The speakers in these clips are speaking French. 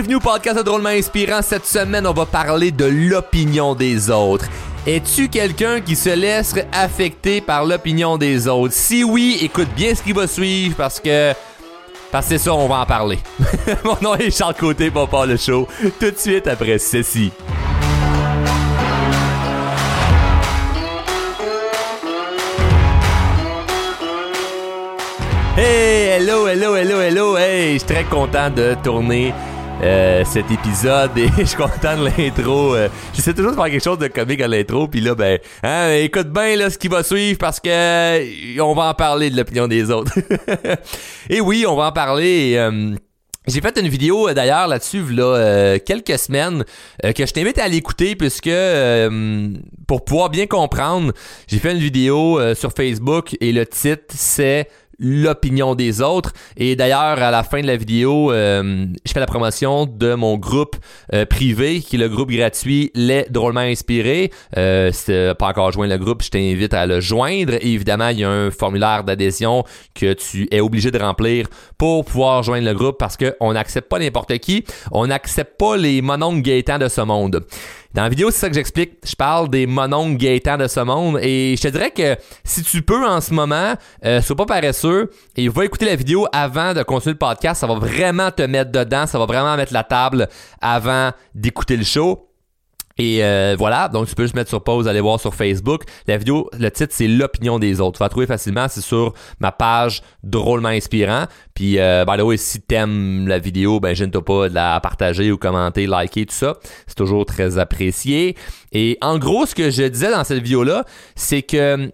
Bienvenue au podcast de Drôlement Inspirant. Cette semaine, on va parler de l'opinion des autres. Es-tu quelqu'un qui se laisse affecter par l'opinion des autres? Si oui, écoute bien ce qui va suivre parce que. Parce que c'est ça, on va en parler. Mon nom est Charles Côté pour pas le show. Tout de suite après ceci. Hey, hello, hello, hello, hello. Hey, je suis très content de tourner euh, cet épisode et je suis content de l'intro. Euh, J'essaie toujours de faire quelque chose de comique à l'intro, puis là, ben, hein, écoute bien là ce qui va suivre parce que euh, on va en parler de l'opinion des autres. et oui, on va en parler. Euh, j'ai fait une vidéo euh, d'ailleurs là-dessus là euh, quelques semaines que je t'invite à l'écouter puisque pour pouvoir bien comprendre, j'ai fait une vidéo sur Facebook et le titre c'est l'opinion des autres. Et d'ailleurs, à la fin de la vidéo, euh, je fais la promotion de mon groupe euh, privé, qui est le groupe gratuit Les Drôlement Inspirés. Euh, si tu pas encore joint le groupe, je t'invite à le joindre. Évidemment, il y a un formulaire d'adhésion que tu es obligé de remplir pour pouvoir joindre le groupe parce qu'on n'accepte pas n'importe qui. On n'accepte pas les mononcles gaétans de ce monde. Dans la vidéo, c'est ça que j'explique. Je parle des mononcles Gaétan de ce monde et je te dirais que si tu peux en ce moment, euh, sois pas paresseux et va écouter la vidéo avant de continuer le podcast. Ça va vraiment te mettre dedans, ça va vraiment mettre la table avant d'écouter le show. Et euh, voilà, donc tu peux juste mettre sur pause, aller voir sur Facebook. La vidéo, le titre, c'est l'opinion des autres. Tu vas trouver facilement, c'est sur ma page drôlement inspirant. Puis, euh, by the way, si t'aimes la vidéo, ben gêne-toi pas de la partager ou commenter, liker, tout ça. C'est toujours très apprécié. Et en gros, ce que je disais dans cette vidéo-là, c'est que,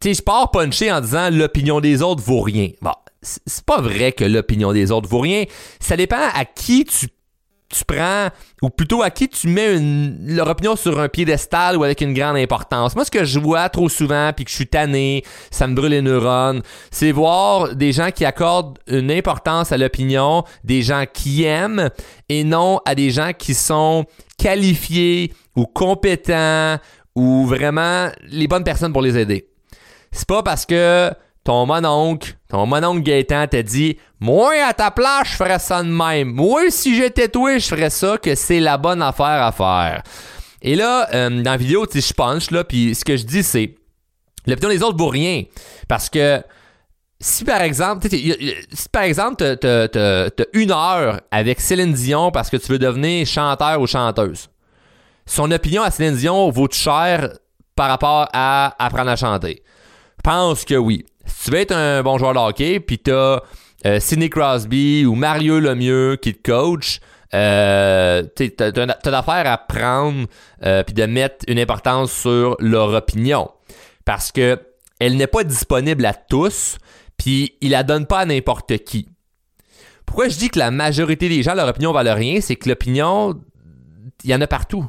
tu je pars puncher en disant l'opinion des autres vaut rien. Bon, c'est pas vrai que l'opinion des autres vaut rien. Ça dépend à qui tu tu prends, ou plutôt à qui tu mets leur opinion sur un piédestal ou avec une grande importance. Moi, ce que je vois trop souvent, puis que je suis tanné, ça me brûle les neurones, c'est voir des gens qui accordent une importance à l'opinion, des gens qui aiment, et non à des gens qui sont qualifiés ou compétents ou vraiment les bonnes personnes pour les aider. C'est pas parce que ton mononcle, ton mononcle Gaétan t'a dit Moi, à ta place, je ferais ça de même. Moi, si j'étais toi, je ferais ça, que c'est la bonne affaire à faire. Et là, euh, dans la vidéo, tu je punch, là, puis ce que je dis, c'est L'opinion des autres vaut rien. Parce que si par exemple, si par exemple, t'as une heure avec Céline Dion parce que tu veux devenir chanteur ou chanteuse, son opinion à Céline Dion vaut cher par rapport à apprendre à chanter? Je pense que oui si tu veux être un bon joueur de hockey, puis t'as euh, Sidney Crosby ou Mario Lemieux qui te coach, euh, t'as, d'affaires à prendre euh, puis de mettre une importance sur leur opinion. Parce que elle n'est pas disponible à tous, puis il la donne pas à n'importe qui. Pourquoi je dis que la majorité des gens, leur opinion valent rien, c'est que l'opinion, il y en a partout.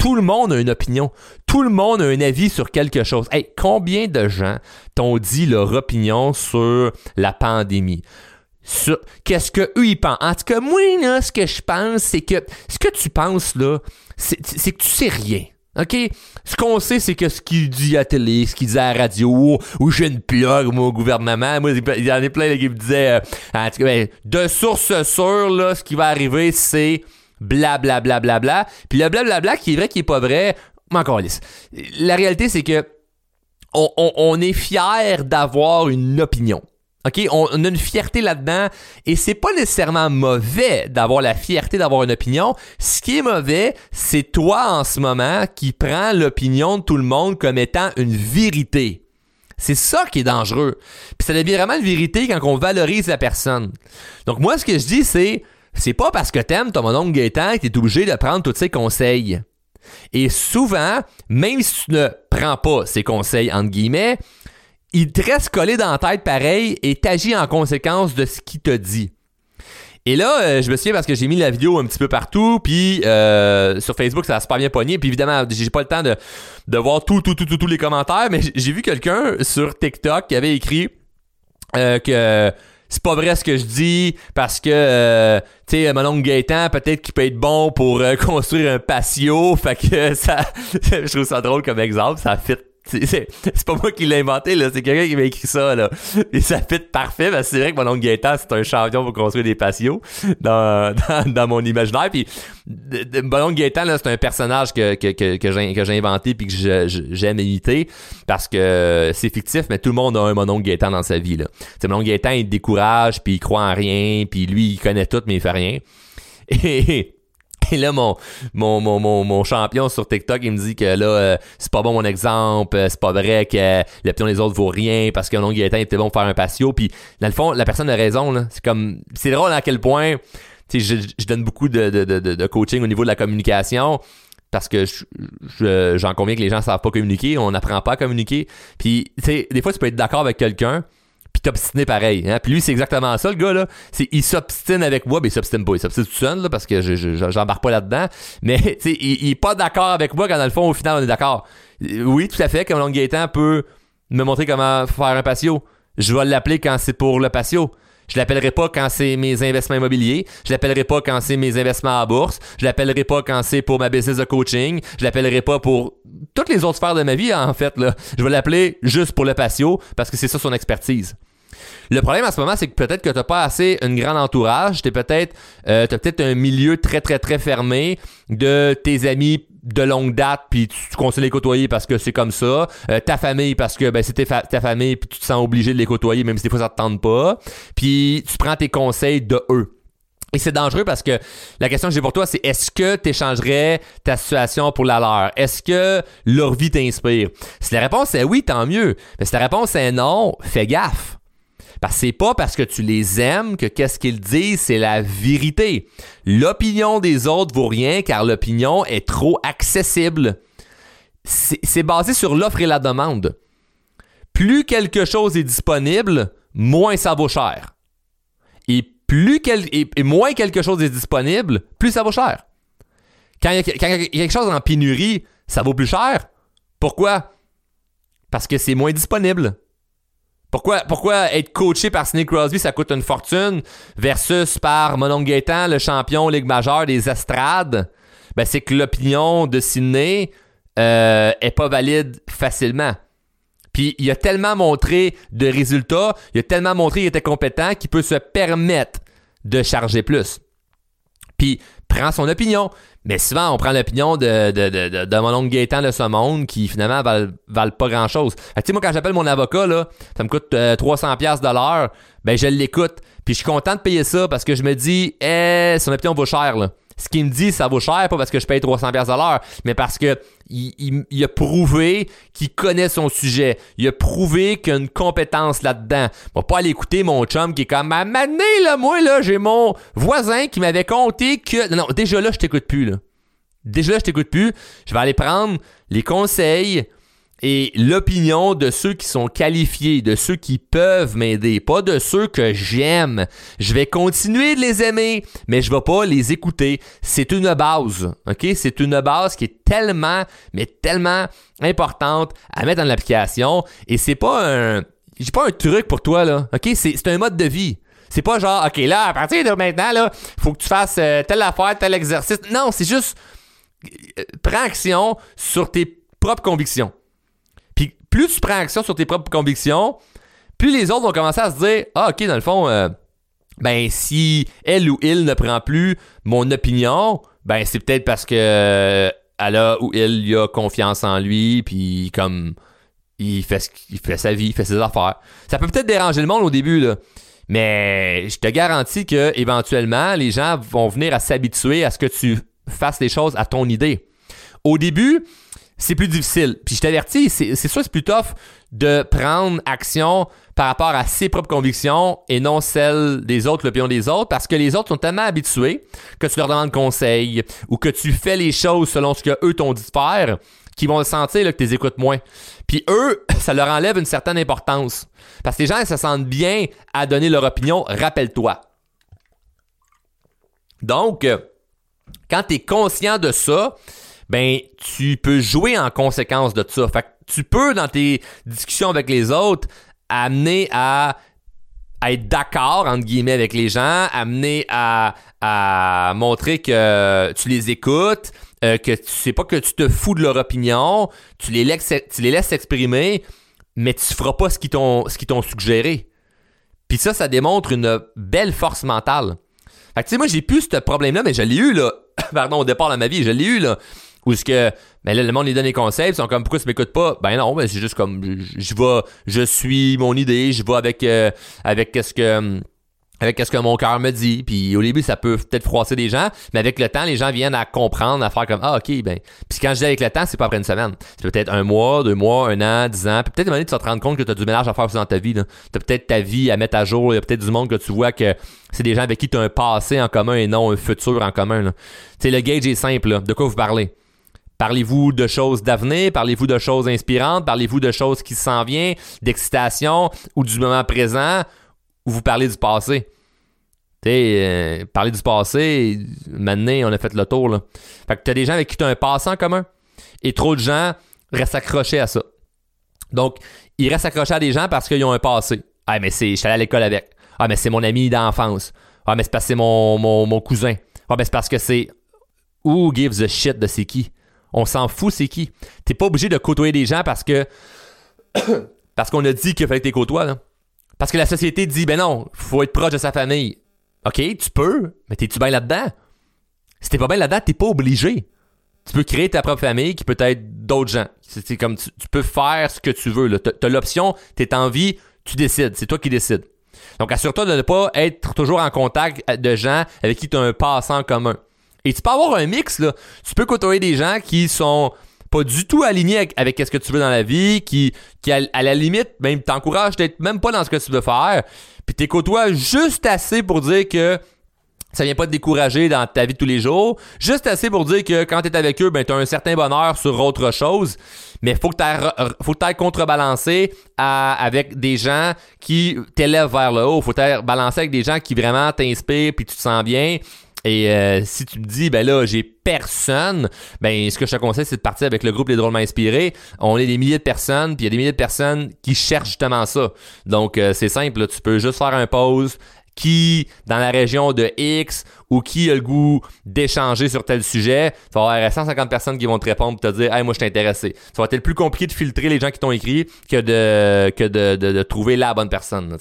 Tout le monde a une opinion. Tout le monde a un avis sur quelque chose. Hey, combien de gens t'ont dit leur opinion sur la pandémie? Qu'est-ce que eux ils pensent? En tout cas, moi, là, ce que je pense, c'est que ce que tu penses, là, c'est que tu sais rien. OK? Ce qu'on sait, c'est que ce qu'il dit à télé, ce qu'il dit à la radio, ou j'ai une plug, moi, au gouvernement. Moi, il y en a plein qui me disaient, euh, en tout cas, ben, de source sûre, là, ce qui va arriver, c'est bla bla bla bla Puis le bla bla qui est vrai, qui est pas vrai, encore lisse. La réalité, c'est que on, est fier d'avoir une opinion. OK? On, a une fierté là-dedans et c'est pas nécessairement mauvais d'avoir la fierté d'avoir une opinion. Ce qui est mauvais, c'est toi en ce moment qui prends l'opinion de tout le monde comme étant une vérité. C'est ça qui est dangereux. Puis ça devient vraiment une vérité quand on valorise la personne. Donc moi, ce que je dis, c'est c'est pas parce que t'aimes ton mononcle Gaétan que t'es obligé de prendre tous ses conseils. Et souvent, même si tu ne prends pas ses conseils, entre guillemets, il te reste collé dans la tête pareil et t'agis en conséquence de ce qu'il te dit. Et là, euh, je me souviens parce que j'ai mis la vidéo un petit peu partout, puis euh, sur Facebook, ça a super bien pogné. Puis évidemment, j'ai pas le temps de, voir tout, tout, tout, tous les commentaires, mais j'ai vu quelqu'un sur TikTok qui avait écrit euh, que c'est pas vrai ce que je dis parce que euh, tu sais mon oncle Gaëtan peut-être qu'il peut être bon pour euh, construire un patio fait que ça je trouve ça drôle comme exemple ça fit c'est pas moi qui l'ai inventé, là. C'est quelqu'un qui m'a écrit ça, là. Et ça fit parfait, parce que c'est vrai que mon oncle c'est un champion pour construire des patios dans, dans, mon imaginaire. Puis, mon Gaëtan, là, c'est un personnage que, que, que, que j'ai inventé puis que j'aime imiter parce que c'est fictif, mais tout le monde a un mon oncle dans sa vie, là. C'est mon oncle il décourage, puis il croit en rien, puis lui, il connaît tout, mais il fait rien. Et et là, mon, mon, mon, mon, champion sur TikTok, il me dit que là, euh, c'est pas bon mon exemple, euh, c'est pas vrai que l'opinion des autres vaut rien parce qu'un long il était bon pour faire un patio. Puis, dans le fond, la personne a raison. Là. C'est comme. C'est drôle à quel point. Tu sais, je, donne beaucoup de, de, de, de coaching au niveau de la communication parce que j'en conviens que les gens savent pas communiquer, on n'apprend pas à communiquer. Puis, tu sais, des fois, tu peux être d'accord avec quelqu'un, puis t'obstiner pareil. Hein? Puis lui, c'est exactement ça, le gars, là. C'est, il s'obstine avec moi, mais il s'obstine pas. Il s'obstine tout seul, là, parce que je, je, j'embarque pas là-dedans. Mais, tu sais, il, il, est pas d'accord avec moi quand, dans le fond, au final, on est d'accord. Oui, tout à fait, comme Long Gaétan peut me montrer comment faire un patio. Je vais l'appeler quand c'est pour le patio. Je l'appellerai pas quand c'est mes investissements immobiliers. Je l'appellerai pas quand c'est mes investissements en bourse. Je l'appellerai pas quand c'est pour ma business de coaching. Je l'appellerai pas pour toutes les autres sphères de ma vie, en fait, là. Je vais l'appeler juste pour le patio parce que c'est ça son expertise. Le problème à ce moment, c'est que peut-être que t'as pas assez une grande entourage, t'es peut-être, euh, t'as peut-être un milieu très très très fermé de tes amis de longue date puis tu, tu conseilles les côtoyer parce que c'est comme ça euh, ta famille parce que ben c'était ta famille puis tu te sens obligé de les côtoyer même si des fois ça te tente pas puis tu prends tes conseils de eux et c'est dangereux parce que la question que j'ai pour toi, c'est est-ce que tu échangerais ta situation pour la leur? Est-ce que leur vie t'inspire? Si la réponse est oui, tant mieux. Mais si la réponse est non, fais gaffe. Parce que c'est pas parce que tu les aimes que qu'est-ce qu'ils disent, c'est la vérité. L'opinion des autres vaut rien car l'opinion est trop accessible. C'est basé sur l'offre et la demande. Plus quelque chose est disponible, moins ça vaut cher. Et plus et, moins quelque chose est disponible, plus ça vaut cher. Quand il y, a quelque chose en pénurie, ça vaut plus cher. Pourquoi? Parce que c'est moins disponible. Pourquoi, être coaché par Snake Crosby, ça coûte une fortune, versus par Monon Gaétan, le champion Ligue majeure des estrades? Ben, c'est que l'opinion de Sydney euh, est pas valide facilement. Puis il a tellement montré de résultats, il a tellement montré qu'il était compétent qu'il peut se permettre de charger plus. Puis prend son opinion. Mais souvent, on prend l'opinion de, de, de, de, mon oncle Gaétan de ce monde qui finalement valent, valent pas grand chose. Tu sais, moi, quand j'appelle mon avocat, là, ça me coûte 300$ euh, de l'heure, ben je l'écoute. Puis je suis content de payer ça parce que je me dis, eh, son opinion vaut cher, là ce qu'il me dit, ça vaut cher, pas parce que je paye 300 pièces à l'heure, mais parce que il, a prouvé qu'il connaît son sujet. Il a prouvé qu'il a une compétence là-dedans. Va pas aller écouter mon chum qui est comme, à là, moi, là, j'ai mon voisin qui m'avait compté que, non, déjà là, je t'écoute plus, là. Déjà là, je t'écoute plus. Je vais aller prendre les conseils, et l'opinion de ceux qui sont qualifiés, de ceux qui peuvent m'aider, pas de ceux que j'aime. Je vais continuer de les aimer, mais je vais pas les écouter. C'est une base, ok? C'est une base qui est tellement, mais tellement importante à mettre dans l'application. Et c'est pas un, j'ai pas un truc pour toi là, ok? C'est un mode de vie. C'est pas genre, ok là, à partir de maintenant là, faut que tu fasses euh, telle affaire, tel exercice. Non, c'est juste, euh, prends action sur tes propres convictions plus tu prends action sur tes propres convictions, plus les autres vont commencer à se dire Ah, ok, dans le fond, euh, ben si elle ou il ne prend plus mon opinion, ben c'est peut-être parce que euh, elle a ou il a confiance en lui, puis comme il fait, sa vie, il fait ses affaires. Ça peut peut-être déranger le monde au début, là. Mais je te garantis que éventuellement, les gens vont venir à s'habituer à ce que tu fasses les choses à ton idée. Au début, c'est plus difficile. Puis je t'avertis, c'est sûr c'est plus tough de prendre action par rapport à ses propres convictions et non celles des autres, l'opinion des autres, parce que les autres sont tellement habitués que tu leur demandes conseil ou que tu fais les choses selon ce que eux t'ont dit de faire, qu'ils vont sentir là, que tu les écoutes moins. Puis eux, ça leur enlève une certaine importance. Parce que les gens, ils se sentent bien à donner leur opinion, rappelle-toi. Donc, quand tu es conscient de ça, ben tu peux jouer en conséquence de ça. Fait que tu peux dans tes discussions avec les autres amener à être d'accord, entre guillemets, avec les gens, amener à, montrer que tu les écoutes, euh, que tu sais pas que tu te fous de leur opinion, tu les laisses, tu les laisses s'exprimer, mais tu feras pas ce qu'ils t'ont, ce t'ont suggéré. Puis ça, ça démontre une belle force mentale. Fait que tu sais, moi, j'ai plus ce problème-là, mais je l'ai eu, là. Pardon, au départ de ma vie, je l'ai eu, là. Où ce que, ben là, le monde lui donne des conseils, ils sont comme, pourquoi tu m'écoutes pas? Ben non, ben c'est juste comme, je, vais, je suis mon idée, je vais avec, euh, avec qu'est-ce que, avec ce que mon cœur me dit. Puis au début, ça peut peut-être froisser des gens, mais avec le temps, les gens viennent à comprendre, à faire comme ah ok ben. Puis quand je dis avec le temps, c'est pas après une semaine. C'est peut-être un mois, deux mois, un an, dix ans. Puis peut-être un moment donné, tu vas te rendre compte que tu as du ménage à faire aussi dans ta vie. Tu as peut-être ta vie à mettre à jour. Il y a peut-être du monde que tu vois que c'est des gens avec qui tu as un passé en commun et non un futur en commun. Tu sais, le gauge est simple. De quoi vous parlez? Parlez-vous de choses d'avenir? Parlez-vous de choses inspirantes? Parlez-vous de choses qui s'en viennent, d'excitation ou du moment présent? Ou vous parlez du passé? Tu sais, euh, du passé, maintenant, on a fait le tour. Là. Fait que tu as des gens avec qui tu as un passé en commun. Et trop de gens restent accrochés à ça. Donc, ils restent accrochés à des gens parce qu'ils ont un passé. Ah, mais c'est, je suis allé à l'école avec. Ah, mais c'est mon ami d'enfance. Ah, mais c'est parce que c'est mon, mon, mon cousin. Ah, mais c'est parce que c'est. Who gives a shit de c'est qui? On s'en fout, c'est qui. T'es pas obligé de côtoyer des gens parce que. parce qu'on a dit qu'il fallait que tu côtoies. Parce que la société dit, ben non, faut être proche de sa famille. OK, tu peux, mais t'es-tu bien là-dedans? Si t'es pas bien là-dedans, t'es pas obligé. Tu peux créer ta propre famille qui peut être d'autres gens. C'est comme tu, peux faire ce que tu veux. T'as l'option, t'es en vie, tu décides. C'est toi qui décides. Donc assure-toi de ne pas être toujours en contact de gens avec qui tu as un passant commun. Et tu peux avoir un mix, là. Tu peux côtoyer des gens qui sont pas du tout alignés avec, ce que tu veux dans la vie, qui, qui à, la limite, même t'encouragent d'être même pas dans ce que tu veux faire, puis t'es côtoies juste assez pour dire que ça vient pas te décourager dans ta vie de tous les jours. Juste assez pour dire que quand t'es avec eux, ben t'as un certain bonheur sur autre chose. Mais faut que t'ailles, faut que contrebalancer avec des gens qui t'élèvent vers le haut. Faut que balancer avec des gens qui vraiment t'inspirent puis tu te sens bien. Et euh, si tu me dis, ben là, j'ai personne, ben ce que je te conseille, c'est de partir avec le groupe Les Drôlement Inspirés. On est des milliers de personnes, puis il y a des milliers de personnes qui cherchent justement ça. Donc, euh, c'est simple, tu peux juste faire un pause, qui dans la région de X ou qui a le goût d'échanger sur tel sujet, tu vas avoir 150 personnes qui vont te répondre et te dire Hey, moi je suis intéressé. Ça va être plus compliqué de filtrer les gens qui t'ont écrit que de que de, de, trouver la bonne personne.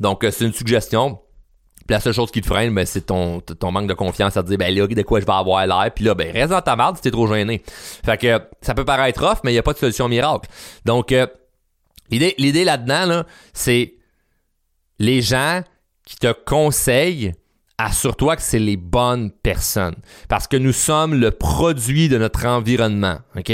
Donc, euh, c'est une suggestion. La seule chose qui te freine, ben, c'est ton, ton manque de confiance à te dire, ben là, de quoi je vais avoir l'air. Puis là, ben, reste dans ta merde si t'es trop gêné. Fait que ça peut paraître off, mais il n'y a pas de solution miracle. Donc, euh, l'idée, l'idée là-dedans, là, c'est les gens qui te conseillent, assure-toi que c'est les bonnes personnes. Parce que nous sommes le produit de notre environnement. OK?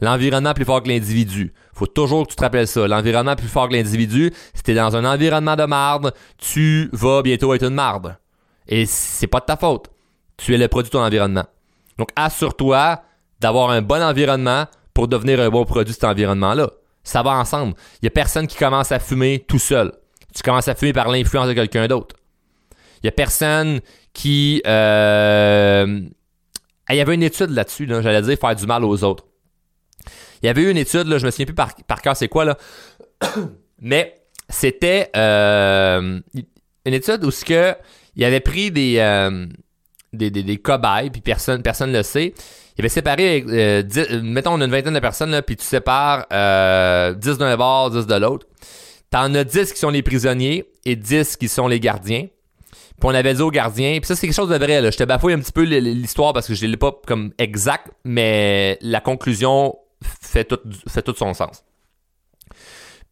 L'environnement plus fort que l'individu faut toujours que tu te rappelles ça. L'environnement plus fort que l'individu. Si t'es dans un environnement de marde, tu vas bientôt être une marde. Et c'est pas de ta faute. Tu es le produit de ton environnement. Donc, assure-toi d'avoir un bon environnement pour devenir un bon produit de cet environnement-là. Ça va ensemble. Il y a personne qui commence à fumer tout seul. Tu commences à fumer par l'influence de quelqu'un d'autre. Il y a personne qui... Euh... Il y avait une étude là-dessus, là, j'allais dire faire du mal aux autres. Il y avait eu une étude, là, je me souviens plus par, cœur c'est quoi, là. Mais c'était euh, une étude où que il avait pris des, euh, des, des, cobayes, puis personne personne le sait. Il avait séparé, mettons, on a une vingtaine de personnes, là, puis tu sépares 10 d'un bord, 10 de l'autre. T'en as 10 qui sont les prisonniers et 10 qui sont les gardiens. Puis on avait dit aux gardiens, puis ça c'est quelque chose de vrai, je te bafouille un petit peu l'histoire parce que je l'ai pas comme exact, mais la conclusion fait tout, fait tout son sens.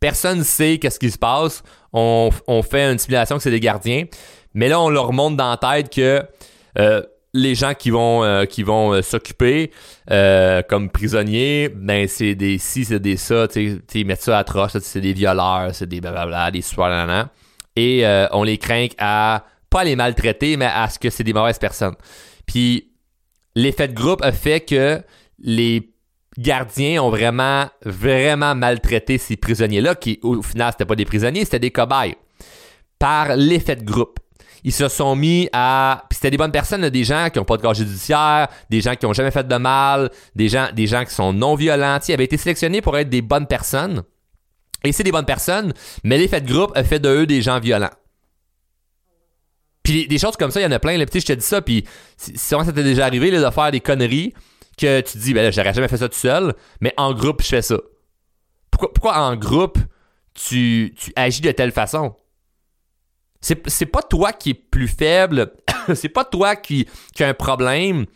Personne ne sait qu'est-ce qui se passe. On, fait une simulation que c'est des gardiens. Mais là, on leur montre dans la tête que euh, les gens qui vont, euh, vont euh, s'occuper comme prisonniers, ben c'est des si, c'est des ça, tu ils mettent ça à troche, c'est des violeurs, c'est des blablabla, des super Et on les craint à pas les maltraiter, mais à ce que c'est des mauvaises personnes. Puis l'effet de groupe a fait que les gardiens ont vraiment, vraiment maltraité ces prisonniers-là, qui au final, c'était pas des prisonniers, c'était des cobayes, par l'effet de groupe. Ils se sont mis à. Puis c'était des bonnes personnes, des gens qui n'ont pas de corps judiciaire, des gens qui n'ont jamais fait de mal, des gens, des gens qui sont non violents. Ils avaient été sélectionnés pour être des bonnes personnes. Et c'est des bonnes personnes, mais l'effet de groupe a fait de eux des gens violents. Puis des choses comme ça, il y en a plein. Là. je te dis ça, puis si ça t'est déjà arrivé de faire des conneries que tu te dis, ben là, j'aurais jamais fait ça tout seul, mais en groupe, je fais ça. Pourquoi, pourquoi en groupe, tu, tu agis de telle façon? C'est pas toi qui es plus faible, c'est pas toi qui, qui a un problème.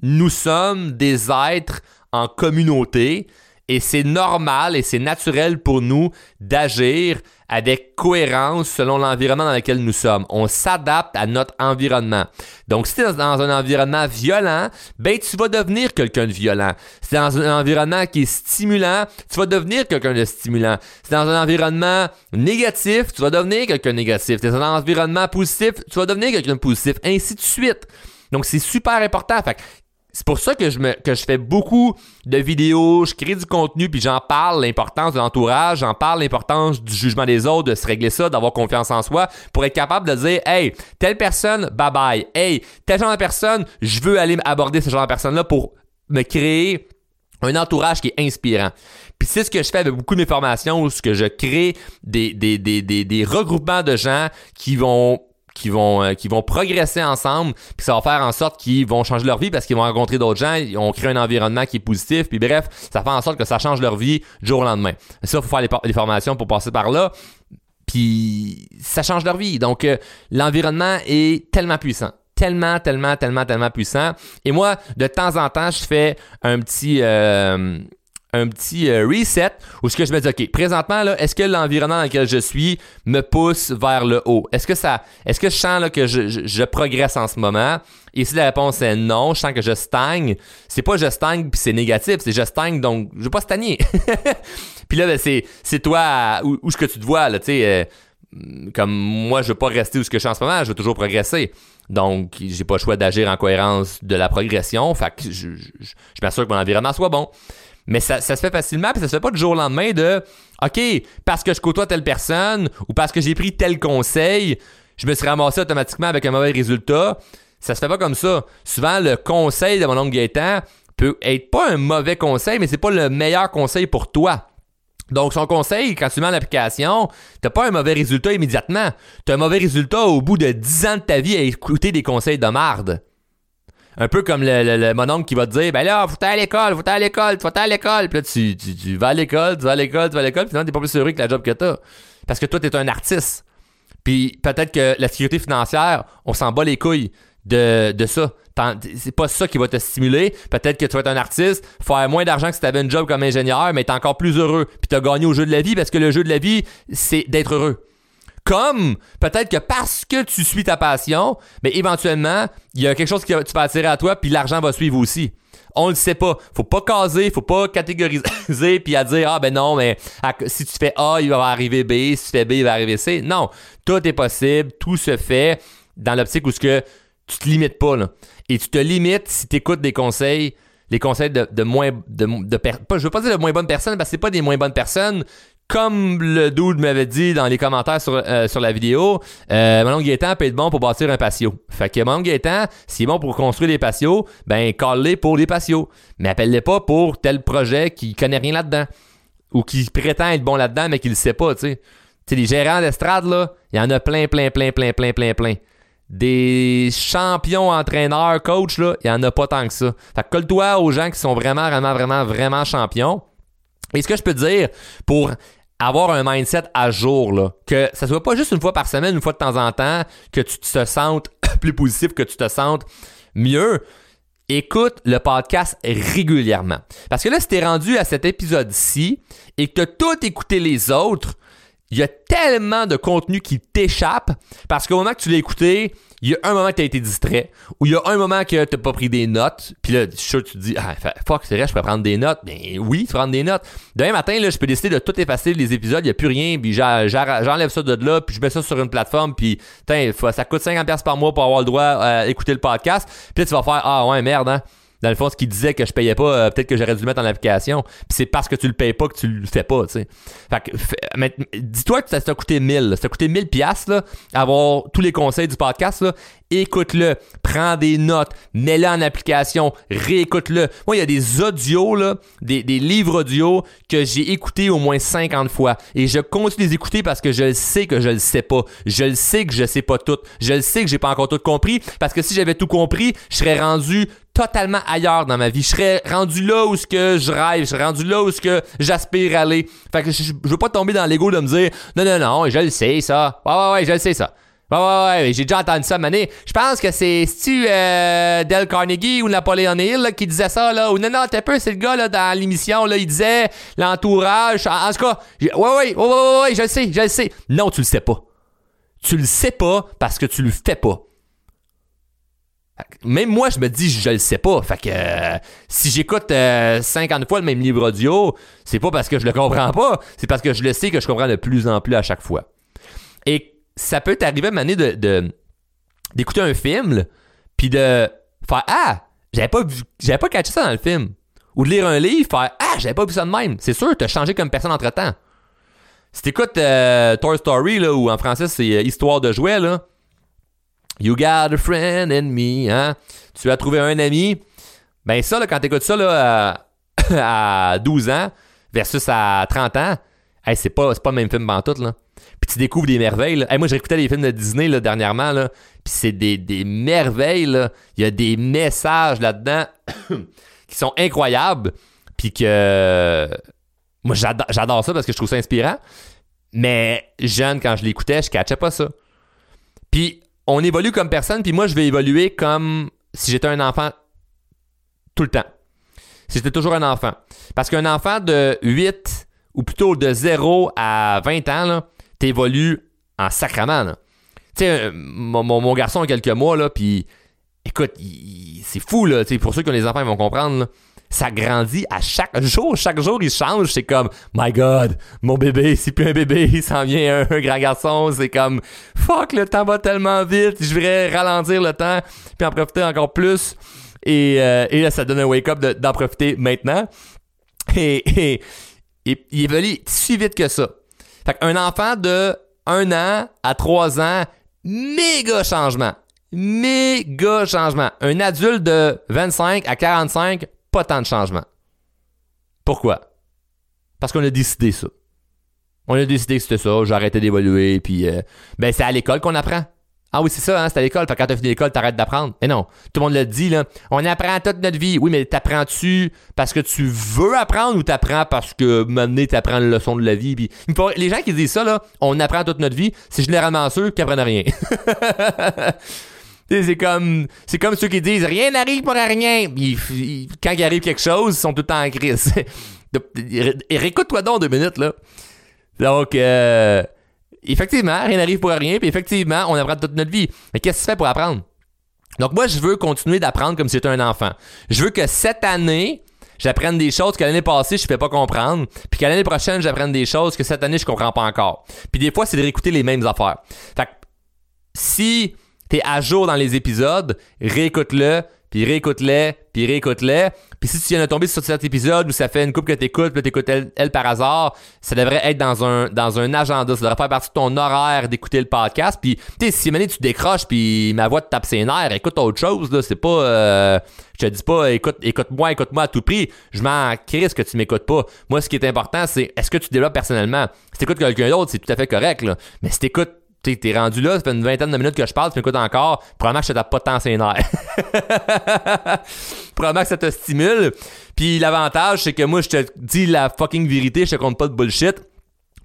Nous sommes des êtres en communauté et c'est normal et c'est naturel pour nous d'agir avec cohérence selon l'environnement dans lequel nous sommes. On s'adapte à notre environnement. Donc, si tu es dans un environnement violent, ben tu vas devenir quelqu'un de violent. Si tu es dans un environnement qui est stimulant, tu vas devenir quelqu'un de stimulant. Si tu es dans un environnement négatif, tu vas devenir quelqu'un de négatif. Si tu es dans un environnement positif, tu vas devenir quelqu'un de positif, ainsi de suite. Donc, c'est super important. C'est pour ça que je, me, que je fais beaucoup de vidéos, je crée du contenu, puis j'en parle, l'importance de l'entourage, j'en parle l'importance du jugement des autres, de se régler ça, d'avoir confiance en soi, pour être capable de dire, hey, telle personne, bye bye. Hey, tel genre de personne, je veux aller aborder ce genre de personne-là pour me créer un entourage qui est inspirant. Puis c'est ce que je fais avec beaucoup de mes formations, où ce que je crée des, des, des, des, des regroupements de gens qui vont qui vont, euh, qui vont progresser ensemble, puis ça va faire en sorte qu'ils vont changer leur vie parce qu'ils vont rencontrer d'autres gens, ils ont créé un environnement qui est positif, puis bref, ça fait en sorte que ça change leur vie du jour au lendemain. Ça, faut faire les, formations pour passer par là, puis ça change leur vie. Donc, euh, l'environnement est tellement puissant tellement, tellement, tellement, tellement puissant. Et moi, de temps en temps, je fais un petit, euh, un petit euh, reset où ce que je me dis ok présentement là est-ce que l'environnement dans lequel je suis me pousse vers le haut? Est-ce que ça est-ce que je sens que je, je, progresse en ce moment? Et si la réponse est non je sens que je stagne c'est pas je stagne puis c'est négatif c'est je stagne donc je veux pas stagner puis là ben, c'est c'est toi où, où ce que tu te vois là tu sais euh, comme moi je veux pas rester où ce que je suis en ce moment je veux toujours progresser donc, j'ai pas le choix d'agir en cohérence de la progression. Fait que je, je, je m'assure que mon environnement soit bon. Mais ça, se fait facilement, puis ça se fait pas du jour au lendemain de OK, parce que je côtoie telle personne ou parce que j'ai pris tel conseil, je me suis ramassé automatiquement avec un mauvais résultat. Ça se fait pas comme ça. Souvent, le conseil de mon oncle Gaétan peut être pas un mauvais conseil, mais c'est pas le meilleur conseil pour toi. Donc, son conseil, quand tu mets en application, t'as pas un mauvais résultat immédiatement. T'as un mauvais résultat au bout de 10 ans de ta vie à écouter des conseils de marde un peu comme le, le, mon oncle qui va te dire ben là faut aller à l'école faut aller à l'école faut aller à l'école puis là tu, tu, vas à l'école tu vas à l'école tu vas à l'école puis finalement t'es pas plus heureux que la job que t'as parce que toi t'es un artiste puis peut-être que la sécurité financière on s'en bat les couilles de, de ça c'est pas ça qui va te stimuler. Peut-être que tu vas être un artiste, faire moins d'argent que si tu avais un job comme ingénieur, mais t'es encore plus heureux. Puis t'as gagné au jeu de la vie parce que le jeu de la vie, c'est d'être heureux. Comme peut-être que parce que tu suis ta passion, mais éventuellement, il y a quelque chose va, tu vas attirer à toi, puis l'argent va suivre aussi. On le sait pas. Faut pas caser, faut pas catégoriser, puis à dire ah ben non, mais si tu fais A, il va arriver B, si tu fais B, il va arriver C. Non, tout est possible, tout se fait dans l'optique où ce que tu te limites pas là. Et tu te limites si tu écoutes des conseils les conseils de, moins de, de je veux pas dire de moins bonnes personnes parce que c'est pas des moins bonnes personnes comme le dude m'avait dit dans les commentaires sur, euh, sur la vidéo, euh, Manon Gaétan peut être bon pour bâtir un patio. Fait que Manon Gaétan, s'il est bon pour construire des patios, ben colle pour des patios. Mais appelle-les pas pour tel projet qui connaît rien là-dedans. Ou qui prétend être bon là-dedans, mais qui le sait pas, tu sais. Tu les gérants d'estrade, là, il y en a plein, plein, plein, plein, plein, plein, plein. Des champions entraîneurs, coach, là, il y en a pas tant que ça. Fait que colle-toi aux gens qui sont vraiment, vraiment, vraiment, vraiment champions. Et ce que je peux te dire pour avoir un mindset à jour, là, que ça soit pas juste une fois par semaine, une fois de temps en temps, que tu te sentes plus positif, que tu te sentes mieux, écoute le podcast régulièrement. Parce que là, si t'es rendu à cet épisode-ci et que tout écouté les autres, il y a tellement de contenu qui t'échappe parce qu'au moment que tu l'as écouté, il y a un moment que tu as été distrait, ou il y a un moment que tu pas pris des notes, puis là, sûr que tu te dis, ah, fuck, c'est vrai, je peux prendre des notes. Ben oui, tu prends des notes. Demain matin, là, je peux décider de tout effacer les épisodes, il n'y a plus rien, puis j'enlève ça de là, puis je mets ça sur une plateforme, puis ça coûte 50$ par mois pour avoir le droit d'écouter le podcast, puis là, tu vas faire, ah ouais, merde, hein. Dans le fond, ce qui disait que je payais pas, euh, peut-être que j'aurais dû le mettre en application. Puis c'est parce que tu le payes pas que tu le fais pas, tu sais. Fait que, mais- dis-toi que ça t'a coûté 1000. là. Ça t'a coûté 1000 piastres, là, avoir tous les conseils du podcast, là. Écoute-le, prends des notes, mets-le en application, réécoute-le. Moi, il y a des audios, là, des, des livres audio que j'ai écoutés au moins 50 fois. Et je continue de les écouter parce que je le sais que je le sais pas. Je le sais que je sais pas tout. Je le sais que j'ai pas encore tout compris. Parce que si j'avais tout compris, je serais rendu totalement ailleurs dans ma vie. Je serais rendu là où ce que je rêve. Je serais rendu là où ce que j'aspire à aller. Fait que je, je veux pas tomber dans l'ego de me dire non, non, non, je le sais, ça. Ouais, ouais, ouais, je le sais, ça. Ouais, ouais, ouais, j'ai déjà entendu ça, Mané. Je pense que c'est, tu euh, Dale Carnegie ou Napoléon Hill qui disait ça, là. Ou non, non, t'es peu, c'est le gars, là, dans l'émission, là, il disait l'entourage. En, tout cas, ouais, ouais, ouais, ouais, ouais, ouais, je le sais, je le sais. Non, tu le sais pas. Tu le sais pas parce que tu le fais pas. Même moi, je me dis, je le sais pas. Fait que euh, si j'écoute euh, 50 fois le même livre audio, c'est pas parce que je le comprends pas, c'est parce que je le sais que je comprends de plus en plus à chaque fois. Et ça peut t'arriver, Mané, de, de- d'écouter un film, puis de faire Ah, j'avais pas vu, j'avais pas catché ça dans le film. Ou de lire un livre, faire Ah, j'avais pas vu ça de même. C'est sûr, t'as changé comme personne entre temps. Si t'écoutes euh, Toy Story, là, ou en français c'est euh, Histoire de jouets, là, You got a friend in me, hein? Tu as trouvé un ami. Ben ça, là, quand t'écoutes ça là, à, à 12 ans versus à 30 ans, hey, c'est pas, pas le même film tout là. Puis tu découvres des merveilles. Là. Moi, j'écoutais les films de Disney là, dernièrement, là, puis c'est des, des merveilles. là. Il y a des messages là-dedans qui sont incroyables, puis que moi, j'adore, j'adore ça parce que je trouve ça inspirant. Mais jeune, quand je l'écoutais, je catchais pas ça. Puis on évolue comme personne, puis moi, je vais évoluer comme si j'étais un enfant tout le temps. Si j'étais toujours un enfant. Parce qu'un enfant de 8 ou plutôt de 0 à 20 ans, t'évolues en sacrament. Tu sais, euh, mon, garçon a quelques mois, puis écoute, c'est fou, là. Pour ceux qui ont les enfants, ils vont comprendre. Ça grandit à chaque jour. Chaque jour, il change. C'est comme, my God, mon bébé, c'est plus un bébé, il s'en vient un, grand garçon. C'est comme, fuck, le temps va tellement vite. Je voudrais ralentir le temps, puis en profiter encore plus. Et, euh, et là, ça donne un wake-up de- d'en profiter maintenant. Et, et, et il évolue si vite que ça. Fait qu'un enfant de 1 an à 3 ans, méga changement. Méga changement. Un adulte de 25 à 45, pas tant de changement. Pourquoi? Parce qu'on a décidé ça. On a décidé que c'était ça, arrêté d'évoluer, puis euh, ben c'est à l'école qu'on apprend. Ah oui, c'est ça, hein, c'est à l'école. Fait quand t'as fini l'école, t'arrêtes d'apprendre. Mais non, tout le monde le dit, là. On apprend toute notre vie. Oui, mais t'apprends-tu parce que tu veux apprendre ou t'apprends parce que maintenant t'apprends la leçon de la vie? Puis, les gens qui disent ça, là, on apprend toute notre vie, c'est généralement ceux qui apprennent rien. C'est comme c'est comme ceux qui disent rien n'arrive pour rien. Quand il arrive quelque chose, ils sont tout le temps en crise. Et réécoute-toi donc deux minutes là. Donc euh, effectivement, rien n'arrive pour rien, puis effectivement, on apprend toute notre vie. Mais qu'est-ce que tu fais pour apprendre? Donc moi, je veux continuer d'apprendre comme si j'étais un enfant. Je veux que cette année, j'apprenne des choses que l'année passée, je ne fais pas comprendre, puis que l'année prochaine, j'apprenne des choses que cette année, je comprends pas encore. Puis des fois, c'est de réécouter les mêmes affaires. Fait que si t'es à jour dans les épisodes, réécoute-le, puis réécoute-les, puis réécoute-les. Puis si tu viens de tomber sur cet épisode où ça fait une coupe que t'écoutes, puis t'écoutes elle, elle par hasard, ça devrait être dans un, dans un agenda. Ça devrait faire partie de ton horaire d'écouter le podcast. Puis, tu si maintenant tu décroches, puis ma voix te tape ses nerfs, écoute autre chose, là. C'est pas, euh, je te dis pas, écoute, écoute-moi, écoute-moi à tout prix. Je m'en crisse que tu m'écoutes pas. Moi, ce qui est important, c'est est-ce que tu développes personnellement? Si t'écoutes quelqu'un d'autre, c'est tout à fait correct, là. Mais si t'écoutes tu t'es rendu là, ça fait une vingtaine de minutes que je parle, tu m'écoutes encore, probablement que je te tape pas tant ses nerfs. probablement que ça te stimule. Puis l'avantage, c'est que moi, je te dis la fucking vérité, je te compte pas de bullshit.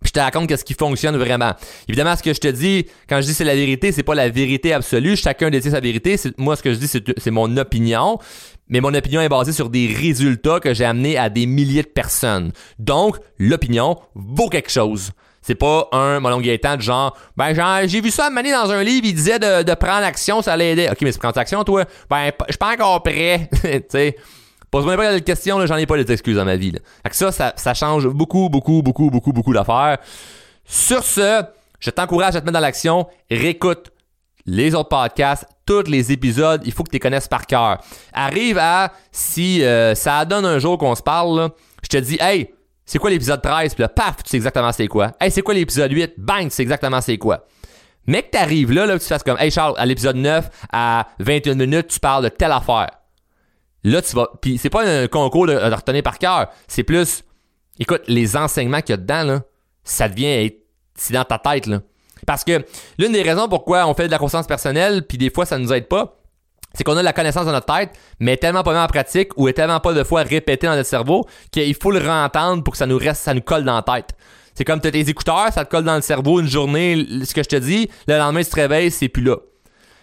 Puis je te raconte qu'est-ce qui fonctionne vraiment. Évidemment, ce que je te dis, quand je dis c'est la vérité, c'est pas la vérité absolue. Chacun détient sa vérité. Moi, ce que je dis, c'est mon opinion. Mais mon opinion est basée sur des résultats que j'ai amenés à des milliers de personnes. Donc, l'opinion vaut quelque chose. C'est pas un Molon Gaétan de genre, ben j'ai vu ça mener dans un livre, il disait de, prendre action, ça l'aidait. Ok, mais c'est prendre action, toi? Ben, je suis pas encore prêt. tu sais. Pose-moi pas de questions, là, j'en ai pas des excuses dans ma vie. Là. Fait que ça, ça, change beaucoup, beaucoup, beaucoup, beaucoup, beaucoup d'affaires. Sur ce, je t'encourage à te mettre dans l'action. Réécoute les autres podcasts, tous les épisodes, il faut que tu les connaisses par cœur. Arrive à, si euh, ça donne un jour qu'on se parle, je te dis, hey, c'est quoi l'épisode 13? Puis là, paf, tu sais exactement c'est quoi. Hey, c'est quoi l'épisode 8? Bang, tu sais exactement c'est quoi. Mais que t'arrives là, là, tu fasses comme, hey Charles, à l'épisode 9, à 21 minutes, tu parles de telle affaire. Là, tu vas. Puis c'est pas un concours de, de retenir par cœur. C'est plus. Écoute, les enseignements qu'il y a dedans, là, ça devient. C'est dans ta tête, là. Parce que l'une des raisons pourquoi on fait de la croissance personnelle, puis des fois ça nous aide pas, c'est qu'on a de la connaissance dans notre tête, mais tellement pas mis en pratique ou tellement pas de fois répété dans notre cerveau qu'il faut le rentendre pour que ça nous reste, ça nous colle dans la tête. C'est comme tu as tes écouteurs, ça te colle dans le cerveau une journée, ce que je te dis, le lendemain tu te réveilles, c'est plus là.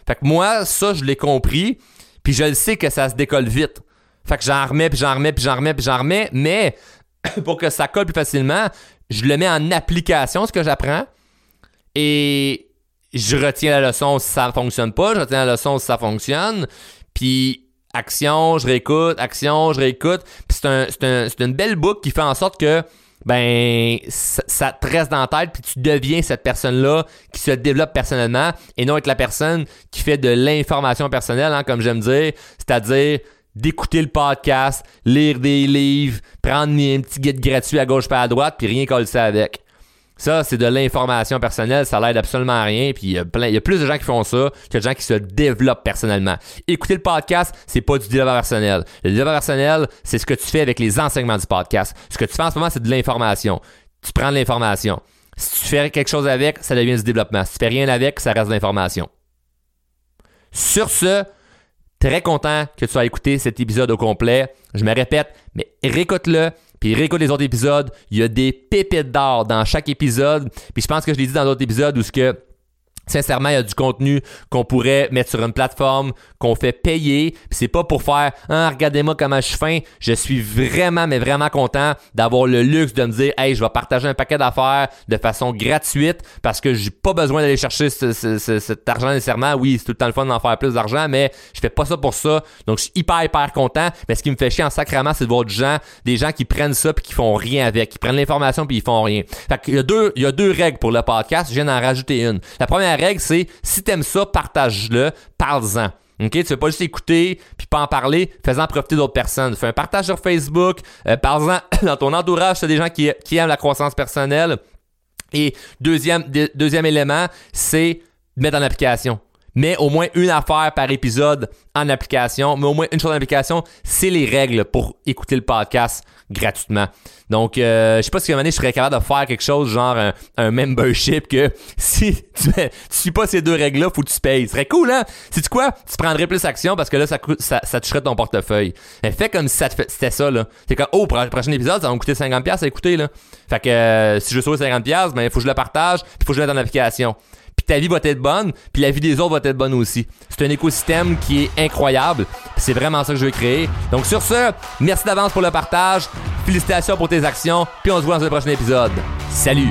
Fait que moi, ça, je l'ai compris, puis je le sais que ça se décolle vite. Fait que j'en remets, puis j'en remets, puis j'en remets, puis j'en remets, mais pour que ça colle plus facilement, je le mets en application, ce que j'apprends, et je retiens la leçon si ça fonctionne pas, je retiens la leçon si ça fonctionne, puis action, je réécoute, action, je réécoute, puis c'est un, un, une belle boucle qui fait en sorte que ben ça, te reste dans la tête puis tu deviens cette personne-là qui se développe personnellement et non être la personne qui fait de l'information personnelle, hein, comme j'aime dire, c'est-à-dire d'écouter le podcast, lire des livres, prendre un petit guide gratuit à gauche pas à droite puis rien coller ça avec. Ça, c'est de l'information personnelle, ça l'aide absolument à rien. Puis il y, a plus de gens qui font ça que de gens qui se développent personnellement. Écouter le podcast, c'est pas du développement personnel. Le développement personnel, c'est ce que tu fais avec les enseignements du podcast. Ce que tu fais en ce moment, c'est de l'information. Tu prends de l'information. Si tu fais quelque chose avec, ça devient du développement. Si tu fais rien avec, ça reste de l'information. Sur ce, très content que tu aies écouté cet épisode au complet. Je me répète, mais réécoute-le puis réécoute les autres épisodes. Il y a des pépites d'or dans chaque épisode. Puis je pense que je l'ai dit dans d'autres épisodes où ce que Sincèrement, il y a du contenu qu'on pourrait mettre sur une plateforme, qu'on fait payer. C'est pas pour faire ah, regardez-moi comment je suis fin. Je suis vraiment, mais vraiment content d'avoir le luxe de me dire Hey, je vais partager un paquet d'affaires de façon gratuite parce que j'ai pas besoin d'aller chercher cet argent nécessairement. Oui, c'est tout le temps le fun d'en faire plus d'argent, mais je fais pas ça pour ça. Donc je suis hyper, hyper content. Mais ce qui me fait chier en sacrament, c'est de voir des gens, des gens qui prennent ça puis qui font rien avec. Qui prennent l'information puis ils font rien. Fait qu'il y a deux, il y a deux règles pour le podcast. Je viens d'en rajouter une. La première règle, c'est si t'aimes ça, partage-le, parle-en. OK, tu veux pas juste écouter puis pas en parler, fais-en profiter d'autres personnes. Fais un partage sur Facebook, euh, parle-en dans ton entourage, t'as des gens qui, qui aiment la croissance personnelle. Et deuxième, deuxième élément, c'est mettre en application. Mais au moins une affaire par épisode en application, mais au moins une chose en application, c'est les règles pour écouter le podcast gratuitement. Donc, euh, je sais pas si à un moment donné, je serais capable de faire quelque chose genre un, membership que si tu, tu suis pas ces deux règles-là, faut que tu payes. Ce serait cool, hein? C'est quoi? Tu prendrais plus action parce que là, ça, ça, toucherait ton portefeuille. Mais fais comme si ça c'était ça, là. C'est comme, oh, le prochain épisode, ça va me coûter 50$ à écouter, là. Fait que euh, si je veux sauver 50$, ben, il faut que je le partage, puis il faut que je le mette en application ta vie va être bonne, puis la vie des autres va être bonne aussi. C'est un écosystème qui est incroyable. C'est vraiment ça que je veux créer. Donc sur ce, merci d'avance pour le partage. Félicitations pour tes actions, puis on se voit dans un prochain épisode. Salut!